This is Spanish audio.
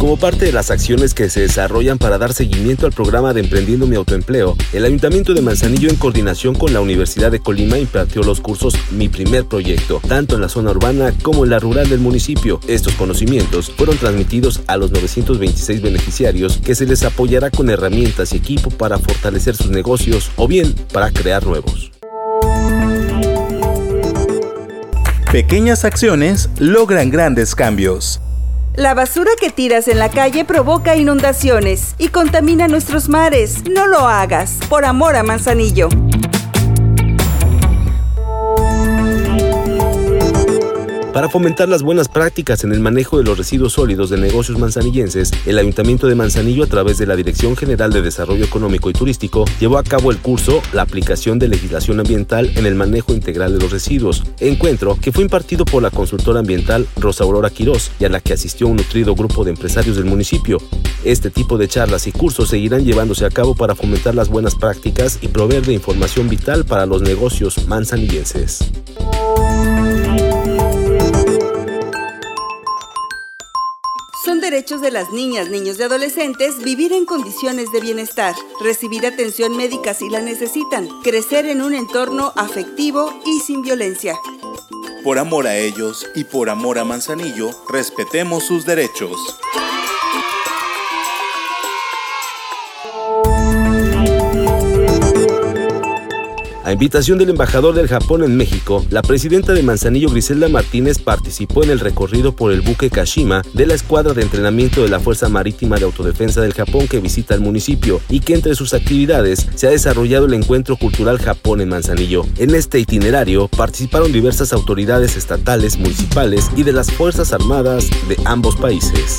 Como parte de las acciones que se desarrollan para dar seguimiento al programa de Emprendiendo mi Autoempleo, el Ayuntamiento de Manzanillo en coordinación con la Universidad de Colima impartió los cursos Mi Primer Proyecto, tanto en la zona urbana como en la rural del municipio. Estos conocimientos fueron transmitidos a los 926 beneficiarios que se les apoyará con herramientas y equipo para fortalecer sus negocios o bien para crear nuevos. Pequeñas acciones logran grandes cambios. La basura que tiras en la calle provoca inundaciones y contamina nuestros mares. No lo hagas, por amor a Manzanillo. Para fomentar las buenas prácticas en el manejo de los residuos sólidos de negocios manzanillenses, el Ayuntamiento de Manzanillo, a través de la Dirección General de Desarrollo Económico y Turístico, llevó a cabo el curso La aplicación de legislación ambiental en el manejo integral de los residuos, encuentro que fue impartido por la consultora ambiental Rosa Aurora Quirós y a la que asistió un nutrido grupo de empresarios del municipio. Este tipo de charlas y cursos seguirán llevándose a cabo para fomentar las buenas prácticas y proveer de información vital para los negocios manzanillenses. Derechos de las niñas, niños y adolescentes vivir en condiciones de bienestar, recibir atención médica si la necesitan, crecer en un entorno afectivo y sin violencia. Por amor a ellos y por amor a Manzanillo, respetemos sus derechos. A invitación del embajador del Japón en México, la presidenta de Manzanillo Griselda Martínez participó en el recorrido por el buque Kashima de la escuadra de entrenamiento de la Fuerza Marítima de Autodefensa del Japón que visita el municipio y que entre sus actividades se ha desarrollado el encuentro cultural Japón en Manzanillo. En este itinerario participaron diversas autoridades estatales, municipales y de las Fuerzas Armadas de ambos países.